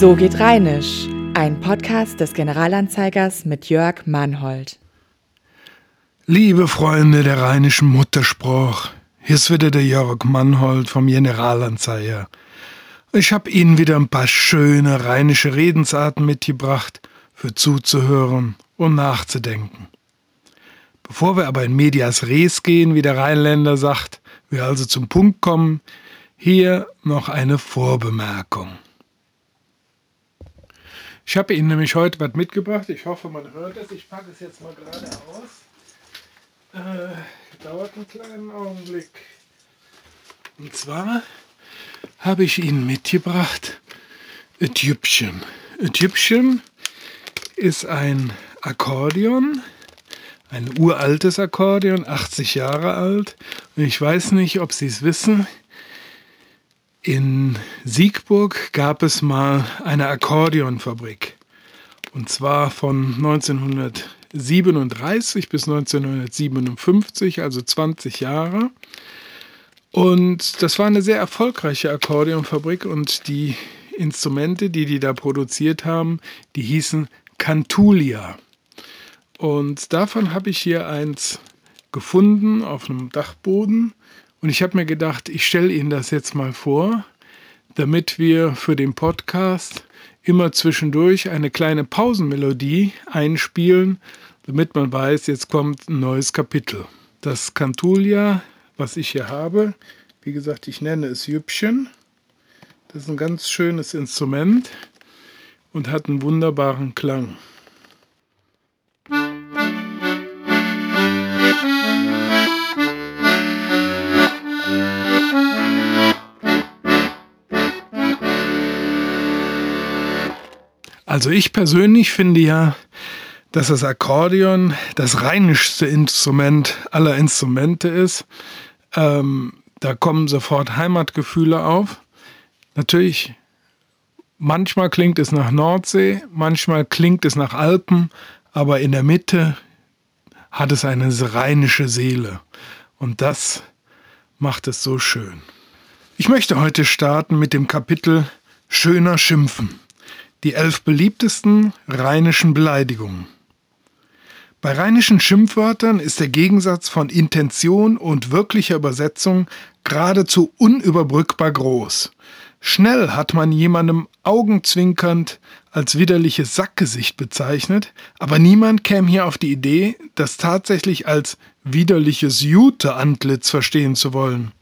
So geht Rheinisch, ein Podcast des Generalanzeigers mit Jörg Mannhold. Liebe Freunde der rheinischen Mutterspruch, hier ist wieder der Jörg Mannhold vom Generalanzeiger. Ich habe Ihnen wieder ein paar schöne rheinische Redensarten mitgebracht, für zuzuhören und nachzudenken. Bevor wir aber in Medias Res gehen, wie der Rheinländer sagt, wir also zum Punkt kommen, hier noch eine Vorbemerkung. Ich habe Ihnen nämlich heute was mitgebracht. Ich hoffe, man hört es. Ich packe es jetzt mal gerade aus. Äh, dauert einen kleinen Augenblick. Und zwar habe ich Ihnen mitgebracht Ägyptien. Ägyptien ist ein Akkordeon, ein uraltes Akkordeon, 80 Jahre alt. Und ich weiß nicht, ob Sie es wissen. In Siegburg gab es mal eine Akkordeonfabrik. Und zwar von 1937 bis 1957, also 20 Jahre. Und das war eine sehr erfolgreiche Akkordeonfabrik und die Instrumente, die die da produziert haben, die hießen Cantulia. Und davon habe ich hier eins gefunden auf einem Dachboden. Und ich habe mir gedacht, ich stelle Ihnen das jetzt mal vor, damit wir für den Podcast immer zwischendurch eine kleine Pausenmelodie einspielen, damit man weiß, jetzt kommt ein neues Kapitel. Das Cantulia, was ich hier habe, wie gesagt, ich nenne es Jüppchen. Das ist ein ganz schönes Instrument und hat einen wunderbaren Klang. Also ich persönlich finde ja, dass das Akkordeon das reinischste Instrument aller Instrumente ist. Ähm, da kommen sofort Heimatgefühle auf. Natürlich, manchmal klingt es nach Nordsee, manchmal klingt es nach Alpen, aber in der Mitte hat es eine rheinische Seele. Und das macht es so schön. Ich möchte heute starten mit dem Kapitel Schöner Schimpfen. Die elf beliebtesten rheinischen Beleidigungen. Bei rheinischen Schimpfwörtern ist der Gegensatz von Intention und wirklicher Übersetzung geradezu unüberbrückbar groß. Schnell hat man jemandem augenzwinkernd als widerliches Sackgesicht bezeichnet, aber niemand käme hier auf die Idee, das tatsächlich als widerliches Jute-Antlitz verstehen zu wollen.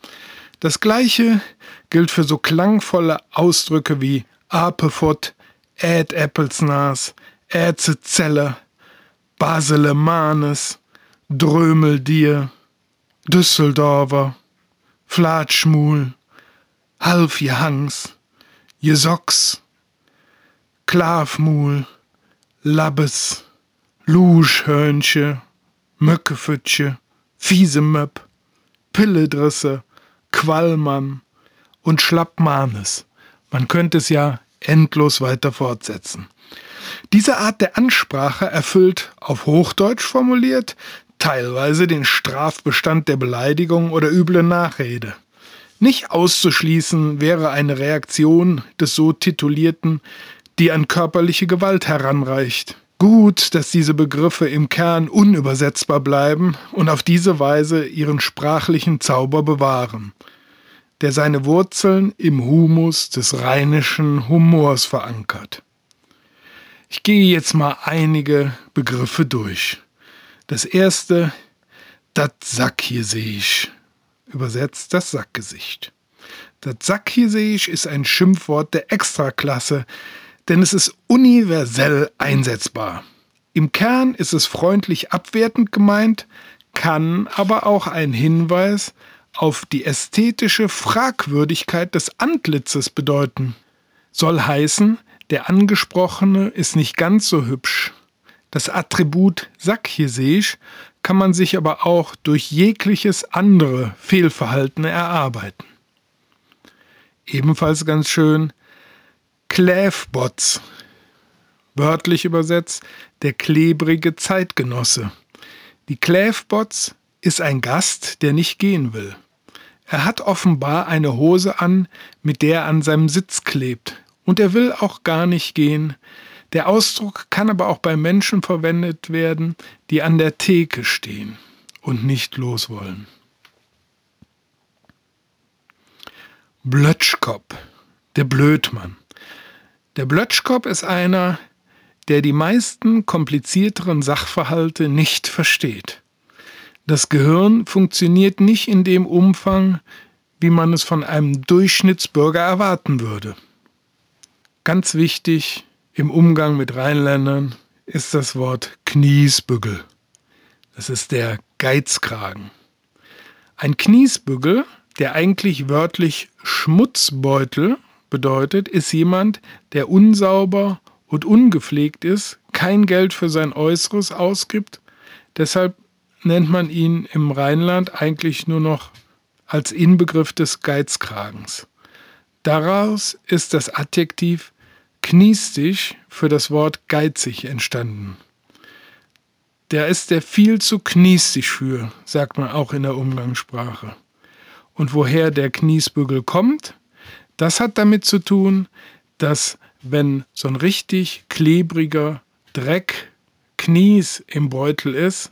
Das gleiche gilt für so klangvolle Ausdrücke wie Apefott, Ed Äppelsnas, Äzezelle, Baselemanes, Drömeldier, Düsseldorfer, Flatschmul, Halfjehangs, Jesocks, Klavmul, Labbes, Luschhörnche, Möckefütsche, Fiesemöpp, Pilledrisse, Qualmann und Schlappmanes. Man könnte es ja endlos weiter fortsetzen. Diese Art der Ansprache erfüllt, auf Hochdeutsch formuliert, teilweise den Strafbestand der Beleidigung oder üble Nachrede. Nicht auszuschließen wäre eine Reaktion des so titulierten, die an körperliche Gewalt heranreicht. Gut, dass diese Begriffe im Kern unübersetzbar bleiben und auf diese Weise ihren sprachlichen Zauber bewahren der seine Wurzeln im Humus des rheinischen Humors verankert. Ich gehe jetzt mal einige Begriffe durch. Das erste, das Sack hier sehe ich. Übersetzt das Sackgesicht. Das Sack hier sehe ich ist ein Schimpfwort der Extraklasse, denn es ist universell einsetzbar. Im Kern ist es freundlich abwertend gemeint, kann aber auch ein Hinweis auf die ästhetische Fragwürdigkeit des Antlitzes bedeuten. Soll heißen, der Angesprochene ist nicht ganz so hübsch. Das Attribut Sakhiesisch kann man sich aber auch durch jegliches andere Fehlverhalten erarbeiten. Ebenfalls ganz schön Kläfbots, wörtlich übersetzt der klebrige Zeitgenosse. Die Kläfbots ist ein Gast, der nicht gehen will. Er hat offenbar eine Hose an, mit der er an seinem Sitz klebt. Und er will auch gar nicht gehen. Der Ausdruck kann aber auch bei Menschen verwendet werden, die an der Theke stehen und nicht los wollen. Blötschkop, der Blödmann. Der Blötschkop ist einer, der die meisten komplizierteren Sachverhalte nicht versteht. Das Gehirn funktioniert nicht in dem Umfang, wie man es von einem Durchschnittsbürger erwarten würde. Ganz wichtig im Umgang mit Rheinländern ist das Wort Kniesbügel. Das ist der Geizkragen. Ein Kniesbügel, der eigentlich wörtlich Schmutzbeutel bedeutet, ist jemand, der unsauber und ungepflegt ist, kein Geld für sein Äußeres ausgibt. Deshalb nennt man ihn im Rheinland eigentlich nur noch als Inbegriff des Geizkragens. Daraus ist das Adjektiv kniestig für das Wort geizig entstanden. Der ist der viel zu kniestig für, sagt man auch in der Umgangssprache. Und woher der Kniesbügel kommt, das hat damit zu tun, dass wenn so ein richtig klebriger Dreck Knies im Beutel ist,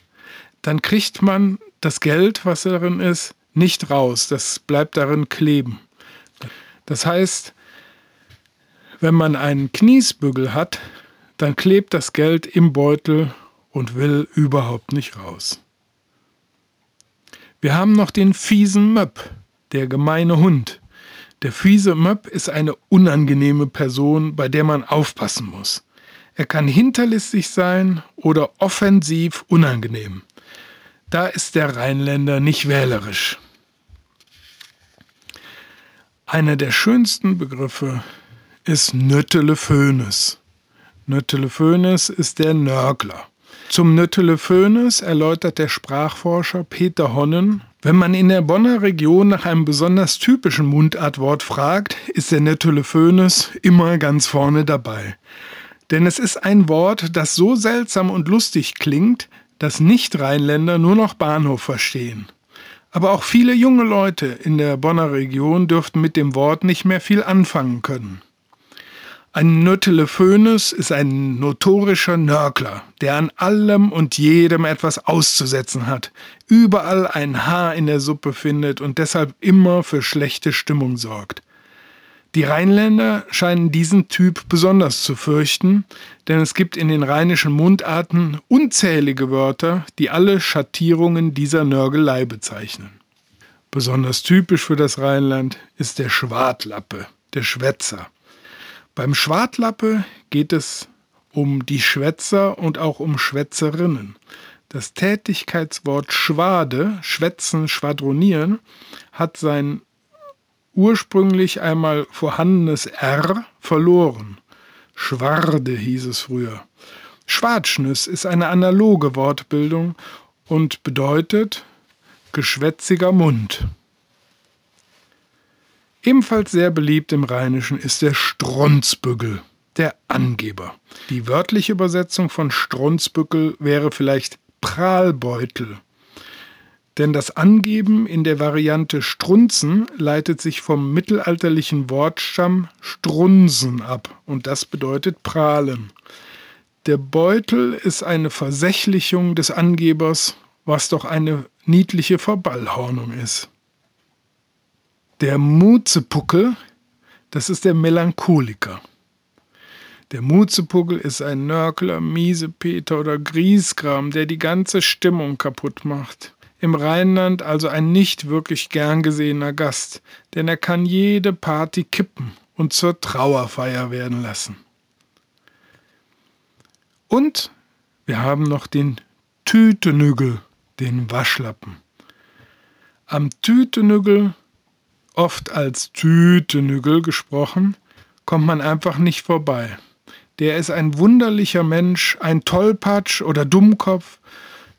dann kriegt man das Geld, was darin ist, nicht raus. Das bleibt darin kleben. Das heißt, wenn man einen Kniesbügel hat, dann klebt das Geld im Beutel und will überhaupt nicht raus. Wir haben noch den fiesen Möpp, der gemeine Hund. Der fiese Möpp ist eine unangenehme Person, bei der man aufpassen muss. Er kann hinterlistig sein oder offensiv unangenehm. Da ist der Rheinländer nicht wählerisch. Einer der schönsten Begriffe ist Nöttelefönes. Nöttelefönes ist der Nörgler. Zum Nöttelefönes erläutert der Sprachforscher Peter Honnen, wenn man in der Bonner Region nach einem besonders typischen Mundartwort fragt, ist der Nöttelefönes immer ganz vorne dabei. Denn es ist ein Wort, das so seltsam und lustig klingt, dass Nicht-Rheinländer nur noch Bahnhof verstehen. Aber auch viele junge Leute in der Bonner Region dürften mit dem Wort nicht mehr viel anfangen können. Ein Nötelefönes ist ein notorischer Nörgler, der an allem und jedem etwas auszusetzen hat, überall ein Haar in der Suppe findet und deshalb immer für schlechte Stimmung sorgt. Die Rheinländer scheinen diesen Typ besonders zu fürchten, denn es gibt in den rheinischen Mundarten unzählige Wörter, die alle Schattierungen dieser Nörgelei bezeichnen. Besonders typisch für das Rheinland ist der Schwartlappe, der Schwätzer. Beim Schwartlappe geht es um die Schwätzer und auch um Schwätzerinnen. Das Tätigkeitswort Schwade, schwätzen, schwadronieren, hat sein ursprünglich einmal vorhandenes R verloren. Schwarde hieß es früher. Schwartschnüss ist eine analoge Wortbildung und bedeutet geschwätziger Mund. Ebenfalls sehr beliebt im Rheinischen ist der Stronzbügel, der Angeber. Die wörtliche Übersetzung von Stronzbügel wäre vielleicht Prahlbeutel. Denn das Angeben in der Variante Strunzen leitet sich vom mittelalterlichen Wortstamm Strunsen ab und das bedeutet prahlen. Der Beutel ist eine Versächlichung des Angebers, was doch eine niedliche Verballhornung ist. Der Muzepuckel, das ist der Melancholiker. Der Muzepuckel ist ein Nörkler, Miesepeter oder Griesgram, der die ganze Stimmung kaputt macht im Rheinland also ein nicht wirklich gern gesehener Gast, denn er kann jede Party kippen und zur Trauerfeier werden lassen. Und wir haben noch den Tütenügel, den Waschlappen. Am Tütenügel, oft als Tütenügel gesprochen, kommt man einfach nicht vorbei. Der ist ein wunderlicher Mensch, ein Tollpatsch oder Dummkopf,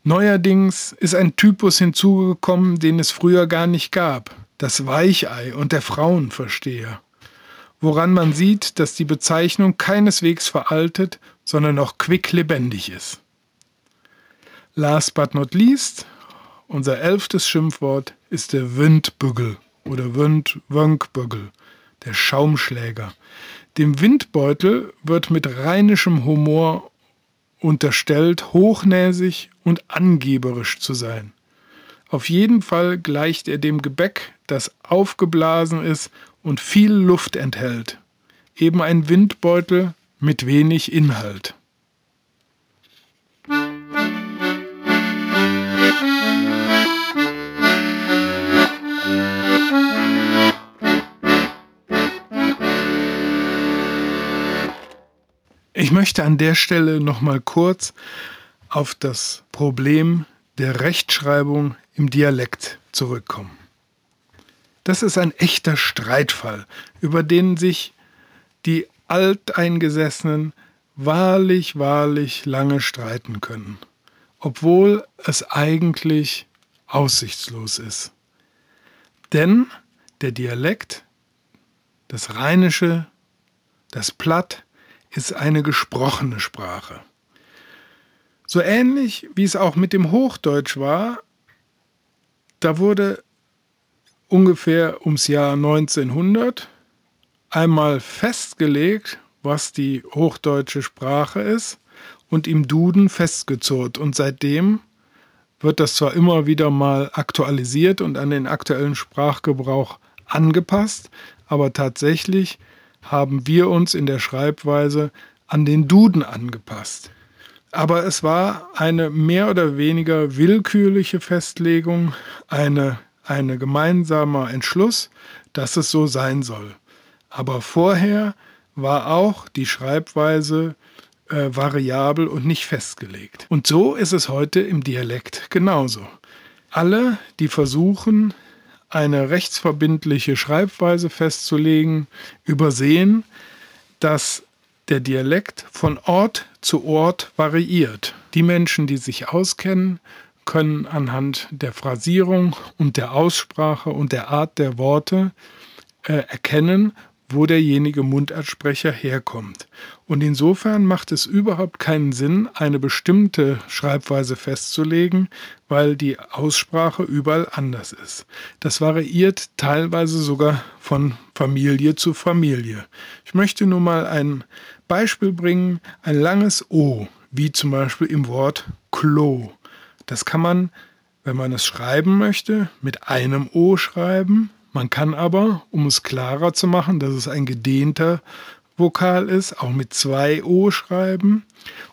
Neuerdings ist ein Typus hinzugekommen, den es früher gar nicht gab, das Weichei und der Frauenversteher, woran man sieht, dass die Bezeichnung keineswegs veraltet, sondern noch quicklebendig ist. Last but not least, unser elftes Schimpfwort ist der Windbügel oder Windwönkbügel. der Schaumschläger. Dem Windbeutel wird mit rheinischem Humor unterstellt, hochnäsig und angeberisch zu sein. Auf jeden Fall gleicht er dem Gebäck, das aufgeblasen ist und viel Luft enthält. Eben ein Windbeutel mit wenig Inhalt. Ich möchte an der Stelle noch mal kurz auf das Problem der Rechtschreibung im Dialekt zurückkommen. Das ist ein echter Streitfall, über den sich die Alteingesessenen wahrlich, wahrlich lange streiten können, obwohl es eigentlich aussichtslos ist. Denn der Dialekt, das Rheinische, das Platt, ist eine gesprochene Sprache. So ähnlich wie es auch mit dem Hochdeutsch war, da wurde ungefähr ums Jahr 1900 einmal festgelegt, was die hochdeutsche Sprache ist und im Duden festgezurrt. Und seitdem wird das zwar immer wieder mal aktualisiert und an den aktuellen Sprachgebrauch angepasst, aber tatsächlich haben wir uns in der Schreibweise an den Duden angepasst. Aber es war eine mehr oder weniger willkürliche Festlegung, eine, eine gemeinsamer Entschluss, dass es so sein soll. Aber vorher war auch die Schreibweise äh, variabel und nicht festgelegt. Und so ist es heute im Dialekt genauso. Alle, die versuchen, eine rechtsverbindliche Schreibweise festzulegen, übersehen, dass der Dialekt von Ort zu Ort variiert. Die Menschen, die sich auskennen, können anhand der Phrasierung und der Aussprache und der Art der Worte äh, erkennen, wo derjenige Mundartsprecher herkommt. Und insofern macht es überhaupt keinen Sinn, eine bestimmte Schreibweise festzulegen, weil die Aussprache überall anders ist. Das variiert teilweise sogar von Familie zu Familie. Ich möchte nur mal ein Beispiel bringen, ein langes O, wie zum Beispiel im Wort Klo. Das kann man, wenn man es schreiben möchte, mit einem O schreiben, man kann aber, um es klarer zu machen, dass es ein gedehnter Vokal ist, auch mit zwei O schreiben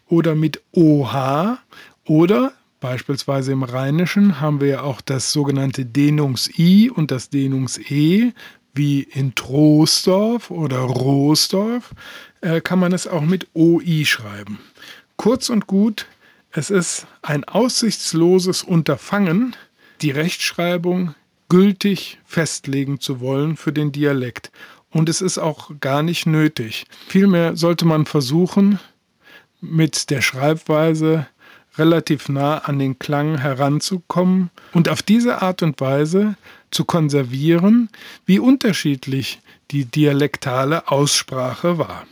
oder mit OH oder beispielsweise im Rheinischen haben wir ja auch das sogenannte Dehnungs-I und das Dehnungs-E, wie in Troisdorf oder Roosdorf, äh, kann man es auch mit OI schreiben. Kurz und gut, es ist ein aussichtsloses Unterfangen, die Rechtschreibung gültig festlegen zu wollen für den Dialekt. Und es ist auch gar nicht nötig. Vielmehr sollte man versuchen, mit der Schreibweise relativ nah an den Klang heranzukommen und auf diese Art und Weise zu konservieren, wie unterschiedlich die dialektale Aussprache war.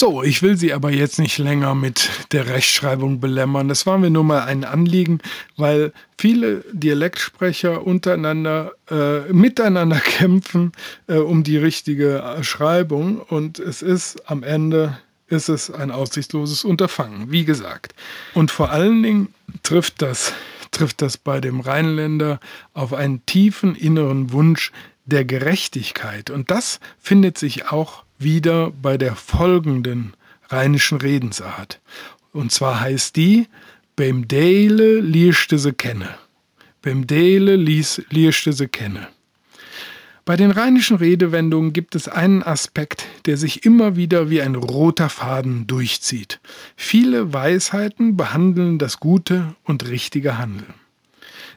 So, ich will Sie aber jetzt nicht länger mit der Rechtschreibung belämmern. Das war mir nur mal ein Anliegen, weil viele Dialektsprecher untereinander, äh, miteinander kämpfen äh, um die richtige Schreibung und es ist am Ende ist es ein aussichtsloses Unterfangen, wie gesagt. Und vor allen Dingen trifft das, trifft das bei dem Rheinländer auf einen tiefen inneren Wunsch der Gerechtigkeit. Und das findet sich auch wieder bei der folgenden rheinischen Redensart. Und zwar heißt die, beim Dele lieschte se kenne. Beim Dele lies, lieschte se kenne. Bei den rheinischen Redewendungen gibt es einen Aspekt, der sich immer wieder wie ein roter Faden durchzieht. Viele Weisheiten behandeln das gute und richtige Handeln.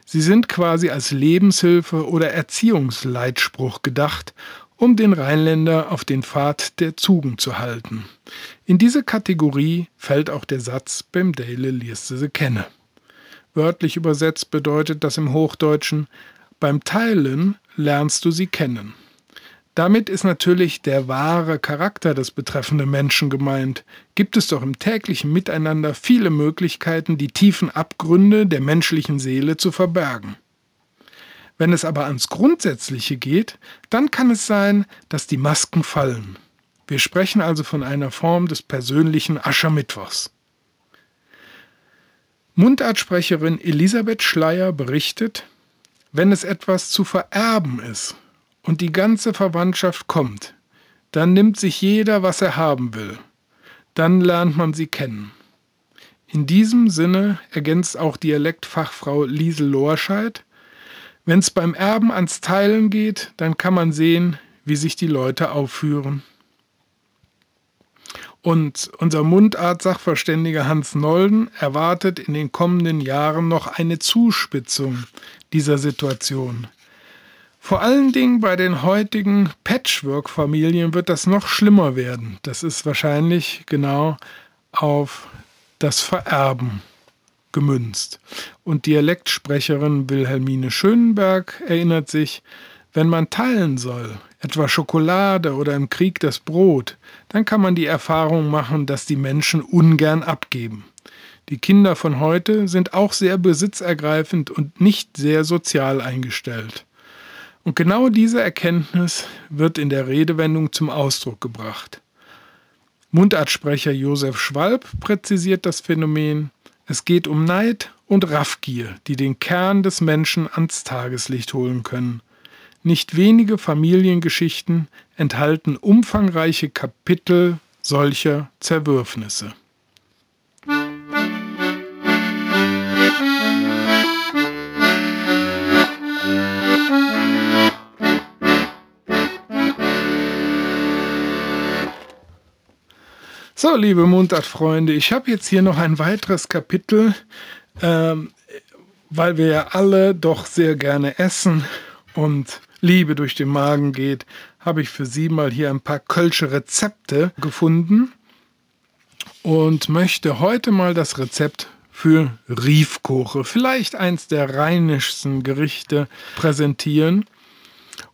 Sie sind quasi als Lebenshilfe oder Erziehungsleitspruch gedacht um den Rheinländer auf den Pfad der Zugen zu halten. In diese Kategorie fällt auch der Satz beim Dale lierste se kenne. Wörtlich übersetzt bedeutet das im Hochdeutschen beim Teilen lernst du sie kennen. Damit ist natürlich der wahre Charakter des betreffenden Menschen gemeint. Gibt es doch im täglichen Miteinander viele Möglichkeiten, die tiefen Abgründe der menschlichen Seele zu verbergen. Wenn es aber ans Grundsätzliche geht, dann kann es sein, dass die Masken fallen. Wir sprechen also von einer Form des persönlichen Aschermittwochs. Mundartsprecherin Elisabeth Schleier berichtet, wenn es etwas zu vererben ist und die ganze Verwandtschaft kommt, dann nimmt sich jeder, was er haben will. Dann lernt man sie kennen. In diesem Sinne ergänzt auch Dialektfachfrau Liesel Lorscheid, wenn es beim Erben ans Teilen geht, dann kann man sehen, wie sich die Leute aufführen. Und unser Mundart-Sachverständiger Hans Nolden erwartet in den kommenden Jahren noch eine Zuspitzung dieser Situation. Vor allen Dingen bei den heutigen Patchwork-Familien wird das noch schlimmer werden. Das ist wahrscheinlich genau auf das Vererben gemünzt. Und Dialektsprecherin Wilhelmine Schönenberg erinnert sich, wenn man teilen soll, etwa Schokolade oder im Krieg das Brot, dann kann man die Erfahrung machen, dass die Menschen ungern abgeben. Die Kinder von heute sind auch sehr besitzergreifend und nicht sehr sozial eingestellt. Und genau diese Erkenntnis wird in der Redewendung zum Ausdruck gebracht. Mundartsprecher Josef Schwalb präzisiert das Phänomen, es geht um Neid und Raffgier, die den Kern des Menschen ans Tageslicht holen können. Nicht wenige Familiengeschichten enthalten umfangreiche Kapitel solcher Zerwürfnisse. So, liebe Mundartfreunde, ich habe jetzt hier noch ein weiteres Kapitel, ähm, weil wir ja alle doch sehr gerne essen und Liebe durch den Magen geht, habe ich für Sie mal hier ein paar kölsche Rezepte gefunden und möchte heute mal das Rezept für Riefkoche, vielleicht eins der rheinischsten Gerichte, präsentieren.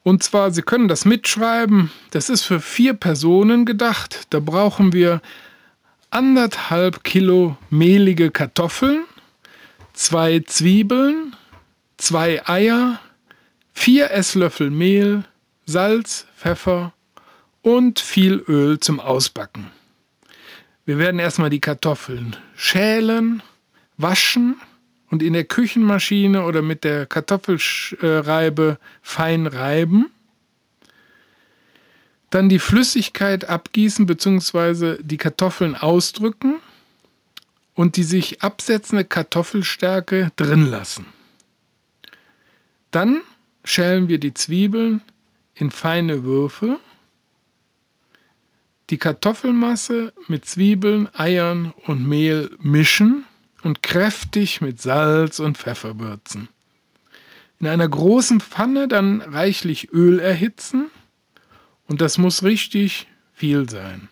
Und zwar, Sie können das mitschreiben. Das ist für vier Personen gedacht. Da brauchen wir anderthalb Kilo mehlige Kartoffeln, zwei Zwiebeln, zwei Eier, vier Esslöffel Mehl, Salz, Pfeffer und viel Öl zum Ausbacken. Wir werden erstmal die Kartoffeln schälen, waschen und in der Küchenmaschine oder mit der Kartoffelreibe fein reiben. Dann die Flüssigkeit abgießen bzw. die Kartoffeln ausdrücken und die sich absetzende Kartoffelstärke drin lassen. Dann schälen wir die Zwiebeln in feine Würfel, die Kartoffelmasse mit Zwiebeln, Eiern und Mehl mischen und kräftig mit Salz und Pfeffer würzen. In einer großen Pfanne dann reichlich Öl erhitzen und das muss richtig viel sein.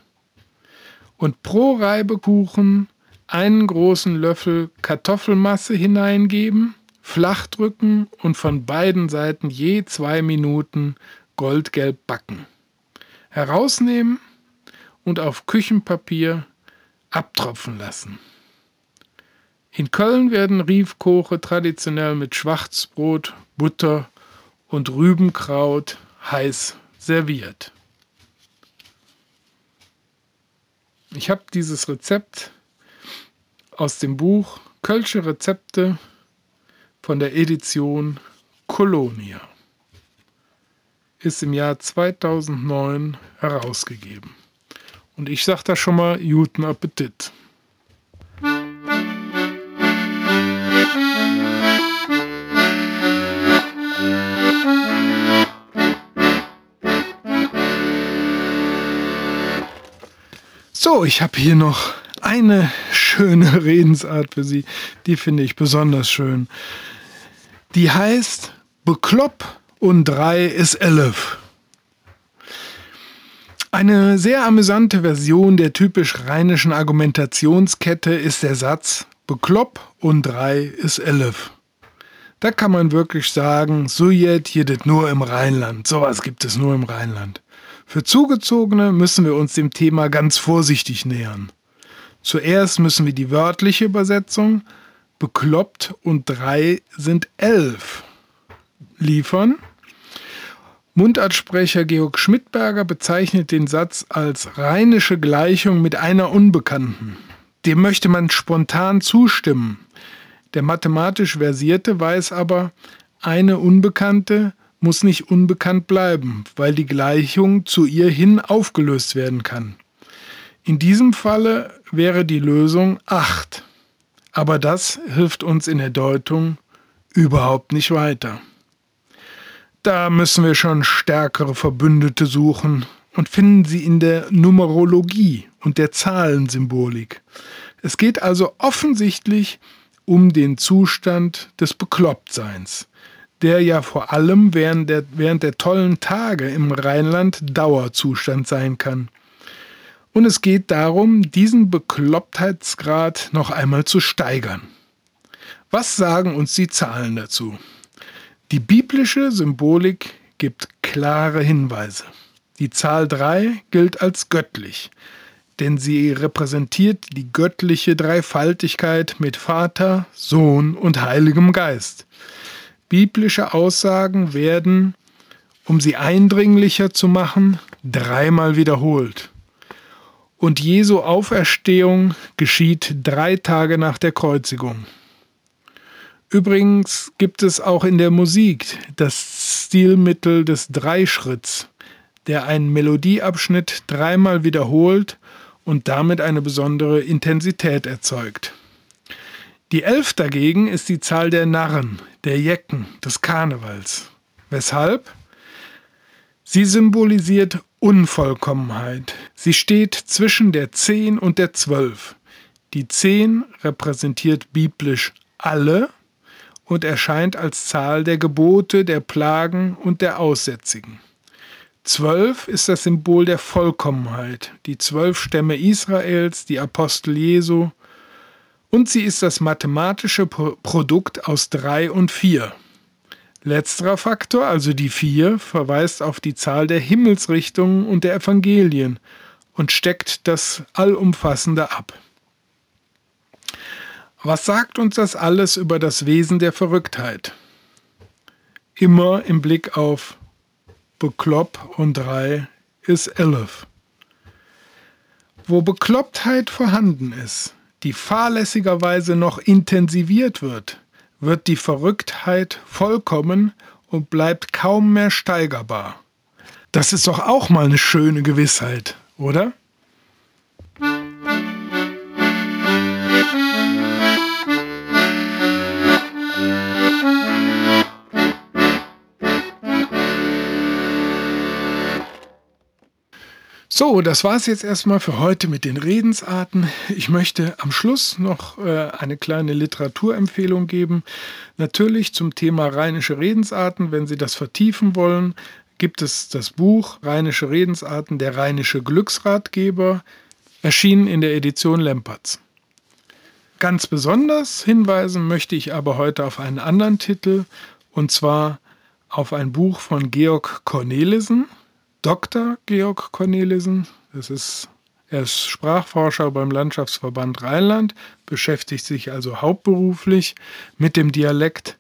Und pro Reibekuchen einen großen Löffel Kartoffelmasse hineingeben, flach drücken und von beiden Seiten je zwei Minuten goldgelb backen. Herausnehmen und auf Küchenpapier abtropfen lassen. In Köln werden Riefkoche traditionell mit Schwarzbrot, Butter und Rübenkraut heiß serviert. Ich habe dieses Rezept aus dem Buch Kölsche Rezepte von der Edition Colonia. Ist im Jahr 2009 herausgegeben. Und ich sage da schon mal guten Appetit. So, ich habe hier noch eine schöne Redensart für Sie. Die finde ich besonders schön. Die heißt Beklopp und drei ist elf. Eine sehr amüsante Version der typisch rheinischen Argumentationskette ist der Satz Beklopp und drei ist elf. Da kann man wirklich sagen, so jetzt das nur im Rheinland. Sowas gibt es nur im Rheinland. Für Zugezogene müssen wir uns dem Thema ganz vorsichtig nähern. Zuerst müssen wir die wörtliche Übersetzung bekloppt und drei sind elf liefern. Mundartsprecher Georg Schmidberger bezeichnet den Satz als rheinische Gleichung mit einer Unbekannten. Dem möchte man spontan zustimmen. Der mathematisch Versierte weiß aber, eine Unbekannte muss nicht unbekannt bleiben, weil die Gleichung zu ihr hin aufgelöst werden kann. In diesem Falle wäre die Lösung 8. Aber das hilft uns in der Deutung überhaupt nicht weiter. Da müssen wir schon stärkere Verbündete suchen und finden sie in der Numerologie und der Zahlensymbolik. Es geht also offensichtlich um den Zustand des Beklopptseins, der ja vor allem während der, während der tollen Tage im Rheinland Dauerzustand sein kann. Und es geht darum, diesen Beklopptheitsgrad noch einmal zu steigern. Was sagen uns die Zahlen dazu? Die biblische Symbolik gibt klare Hinweise. Die Zahl 3 gilt als göttlich, denn sie repräsentiert die göttliche Dreifaltigkeit mit Vater, Sohn und Heiligem Geist. Biblische Aussagen werden, um sie eindringlicher zu machen, dreimal wiederholt und Jesu Auferstehung geschieht drei Tage nach der Kreuzigung. Übrigens gibt es auch in der Musik das Stilmittel des Dreischritts, der einen Melodieabschnitt dreimal wiederholt und damit eine besondere Intensität erzeugt. Die Elf dagegen ist die Zahl der Narren, der Jecken, des Karnevals. Weshalb? Sie symbolisiert Unvollkommenheit. Sie steht zwischen der 10 und der 12. Die 10 repräsentiert biblisch alle und erscheint als Zahl der Gebote, der Plagen und der Aussätzigen. 12 ist das Symbol der Vollkommenheit, die zwölf Stämme Israels, die Apostel Jesu, und sie ist das mathematische Produkt aus 3 und 4. Letzterer Faktor, also die vier, verweist auf die Zahl der Himmelsrichtungen und der Evangelien und steckt das Allumfassende ab. Was sagt uns das alles über das Wesen der Verrücktheit? Immer im Blick auf Beklopp und drei ist elf. Wo Beklopptheit vorhanden ist, die fahrlässigerweise noch intensiviert wird, wird die Verrücktheit vollkommen und bleibt kaum mehr steigerbar. Das ist doch auch mal eine schöne Gewissheit, oder? So, das war es jetzt erstmal für heute mit den Redensarten. Ich möchte am Schluss noch äh, eine kleine Literaturempfehlung geben. Natürlich zum Thema rheinische Redensarten. Wenn Sie das vertiefen wollen, gibt es das Buch Rheinische Redensarten, der rheinische Glücksratgeber, erschienen in der Edition Lempertz. Ganz besonders hinweisen möchte ich aber heute auf einen anderen Titel, und zwar auf ein Buch von Georg Cornelissen. Dr. Georg Cornelissen. Das ist, er ist Sprachforscher beim Landschaftsverband Rheinland, beschäftigt sich also hauptberuflich mit dem Dialekt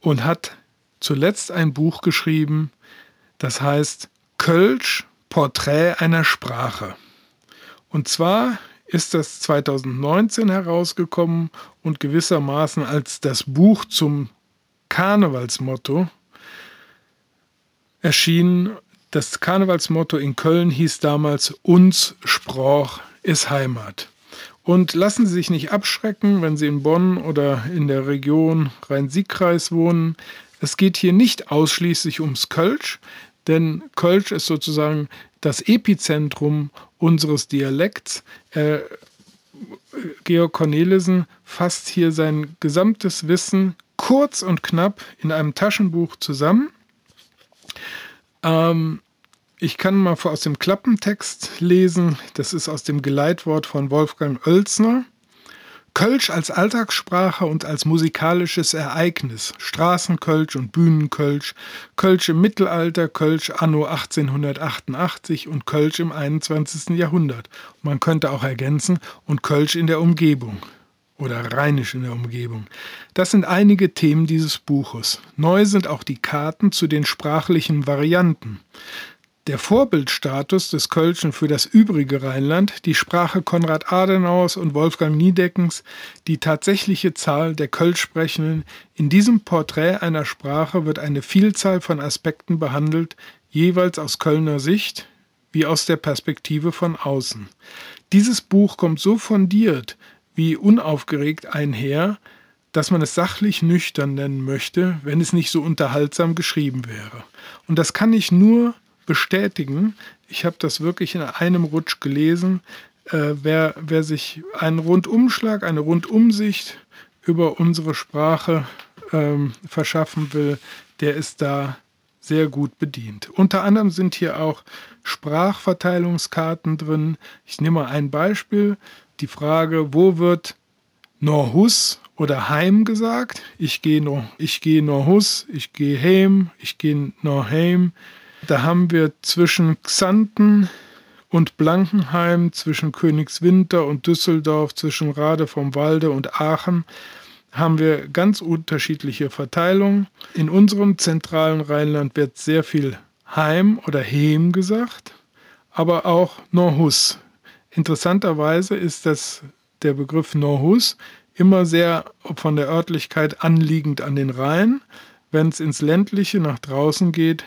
und hat zuletzt ein Buch geschrieben, das heißt Kölsch Porträt einer Sprache. Und zwar ist das 2019 herausgekommen und gewissermaßen als das Buch zum Karnevalsmotto erschienen das Karnevalsmotto in Köln hieß damals Uns Sprach ist Heimat. Und lassen Sie sich nicht abschrecken, wenn Sie in Bonn oder in der Region Rhein-Sieg-Kreis wohnen. Es geht hier nicht ausschließlich ums Kölsch, denn Kölsch ist sozusagen das Epizentrum unseres Dialekts. Äh, Georg Cornelissen fasst hier sein gesamtes Wissen kurz und knapp in einem Taschenbuch zusammen. Ähm, ich kann mal aus dem Klappentext lesen. Das ist aus dem Geleitwort von Wolfgang Oelsner. Kölsch als Alltagssprache und als musikalisches Ereignis, Straßenkölsch und Bühnenkölsch, Kölsch im Mittelalter, Kölsch anno 1888 und Kölsch im 21. Jahrhundert. Man könnte auch ergänzen, und Kölsch in der Umgebung oder Rheinisch in der Umgebung. Das sind einige Themen dieses Buches. Neu sind auch die Karten zu den sprachlichen Varianten. Der Vorbildstatus des Kölschen für das übrige Rheinland, die Sprache Konrad Adenauers und Wolfgang Niedeckens, die tatsächliche Zahl der Kölschsprechenden, in diesem Porträt einer Sprache wird eine Vielzahl von Aspekten behandelt, jeweils aus Kölner Sicht wie aus der Perspektive von außen. Dieses Buch kommt so fundiert wie unaufgeregt einher, dass man es sachlich nüchtern nennen möchte, wenn es nicht so unterhaltsam geschrieben wäre. Und das kann ich nur bestätigen. Ich habe das wirklich in einem Rutsch gelesen. Äh, wer, wer sich einen Rundumschlag, eine Rundumsicht über unsere Sprache ähm, verschaffen will, der ist da sehr gut bedient. Unter anderem sind hier auch Sprachverteilungskarten drin. Ich nehme mal ein Beispiel. Die Frage, wo wird Norhus oder Heim gesagt? Ich gehe no, ich gehe Norhus, ich gehe Heim, ich gehe Norheim, da haben wir zwischen Xanten und Blankenheim, zwischen Königswinter und Düsseldorf, zwischen Rade vom Walde und Aachen haben wir ganz unterschiedliche Verteilungen. In unserem zentralen Rheinland wird sehr viel Heim oder Hem gesagt, aber auch Norhus. Interessanterweise ist das, der Begriff Norhus immer sehr von der Örtlichkeit anliegend an den Rhein. Wenn es ins ländliche nach draußen geht,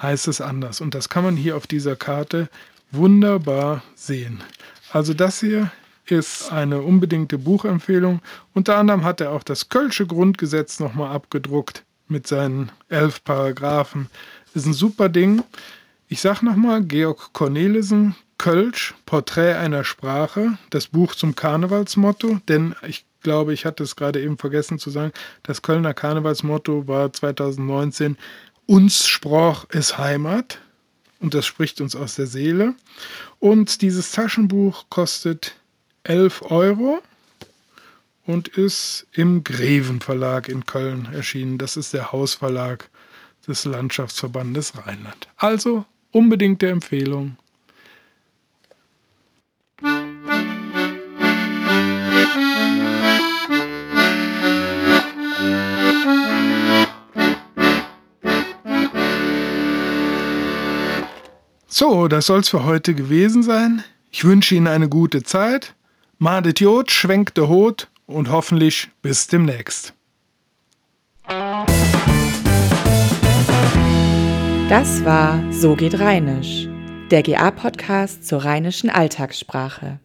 heißt es anders. Und das kann man hier auf dieser Karte wunderbar sehen. Also das hier ist eine unbedingte Buchempfehlung. Unter anderem hat er auch das Kölsche Grundgesetz nochmal abgedruckt mit seinen elf Paragraphen. Ist ein super Ding. Ich sag nochmal, Georg Cornelissen, Kölsch, Porträt einer Sprache, das Buch zum Karnevalsmotto, denn ich glaube, ich hatte es gerade eben vergessen zu sagen, das Kölner Karnevalsmotto war 2019 uns sprach es Heimat und das spricht uns aus der Seele. Und dieses Taschenbuch kostet 11 Euro und ist im Greven Verlag in Köln erschienen. Das ist der Hausverlag des Landschaftsverbandes Rheinland. Also unbedingte Empfehlung. So, das soll's für heute gewesen sein. Ich wünsche Ihnen eine gute Zeit. Madet Jod, schwenkt der Hut und hoffentlich bis demnächst. Das war So geht Rheinisch, der GA-Podcast zur rheinischen Alltagssprache.